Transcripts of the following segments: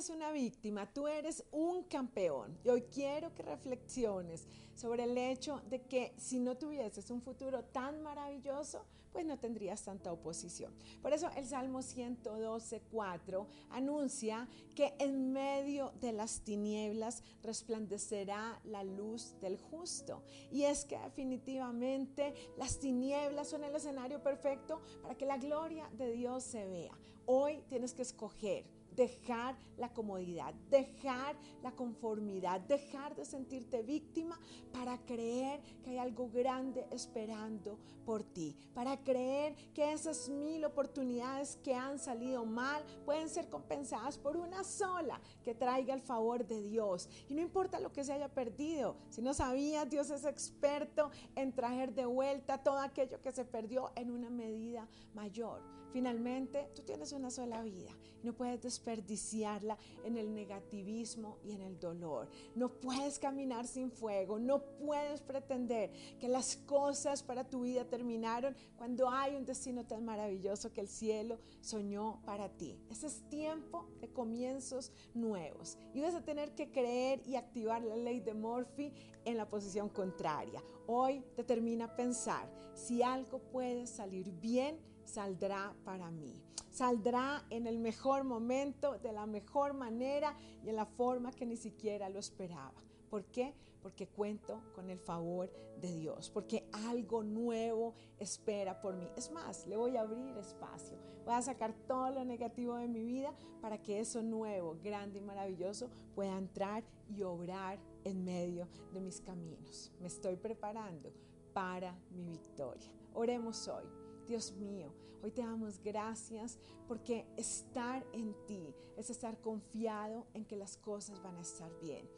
eres una víctima, tú eres un campeón. Y hoy quiero que reflexiones sobre el hecho de que si no tuvieses un futuro tan maravilloso, pues no tendrías tanta oposición. Por eso el Salmo 112, 4 anuncia que en medio de las tinieblas resplandecerá la luz del justo. Y es que definitivamente las tinieblas son el escenario perfecto para que la gloria de Dios se vea. Hoy tienes que escoger dejar la comodidad, dejar la conformidad, dejar de sentirte víctima para creer que hay algo grande esperando por ti, para creer que esas mil oportunidades que han salido mal pueden ser compensadas por una sola que traiga el favor de Dios. Y no importa lo que se haya perdido, si no sabías, Dios es experto en traer de vuelta todo aquello que se perdió en una medida mayor. Finalmente, tú tienes una sola vida y no puedes desperdiciarla en el negativismo y en el dolor. No puedes caminar sin fuego, no puedes pretender que las cosas para tu vida terminaron cuando hay un destino tan maravilloso que el cielo soñó para ti. Ese es tiempo de comienzos nuevos y vas a tener que creer y activar la ley de Murphy en la posición contraria. Hoy determina pensar si algo puede salir bien, saldrá para mí. Saldrá en el mejor momento, de la mejor manera y en la forma que ni siquiera lo esperaba. ¿Por qué? Porque cuento con el favor de Dios, porque algo nuevo espera por mí. Es más, le voy a abrir espacio, voy a sacar todo lo negativo de mi vida para que eso nuevo, grande y maravilloso pueda entrar y obrar en medio de mis caminos. Me estoy preparando para mi victoria. Oremos hoy. Dios mío, hoy te damos gracias porque estar en ti es estar confiado en que las cosas van a estar bien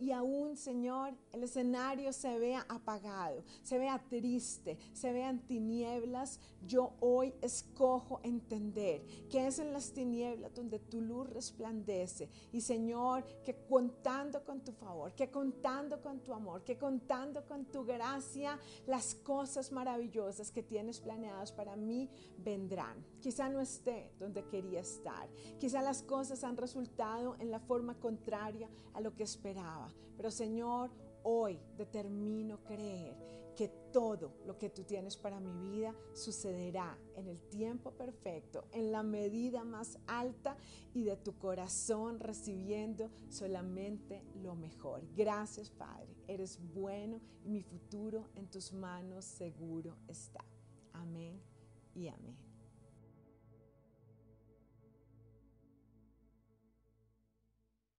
y aún, Señor, el escenario se vea apagado, se vea triste, se vean tinieblas, yo hoy escojo entender que es en las tinieblas donde tu luz resplandece. Y Señor, que contando con tu favor, que contando con tu amor, que contando con tu gracia, las cosas maravillosas que tienes planeadas para mí vendrán. Quizá no esté donde quería estar. Quizá las cosas han resultado en la forma contraria a lo que Pero Señor, hoy determino creer que todo lo que tú tienes para mi vida sucederá en el tiempo perfecto, en la medida más alta y de tu corazón recibiendo solamente lo mejor. Gracias Padre, eres bueno y mi futuro en tus manos seguro está. Amén y amén.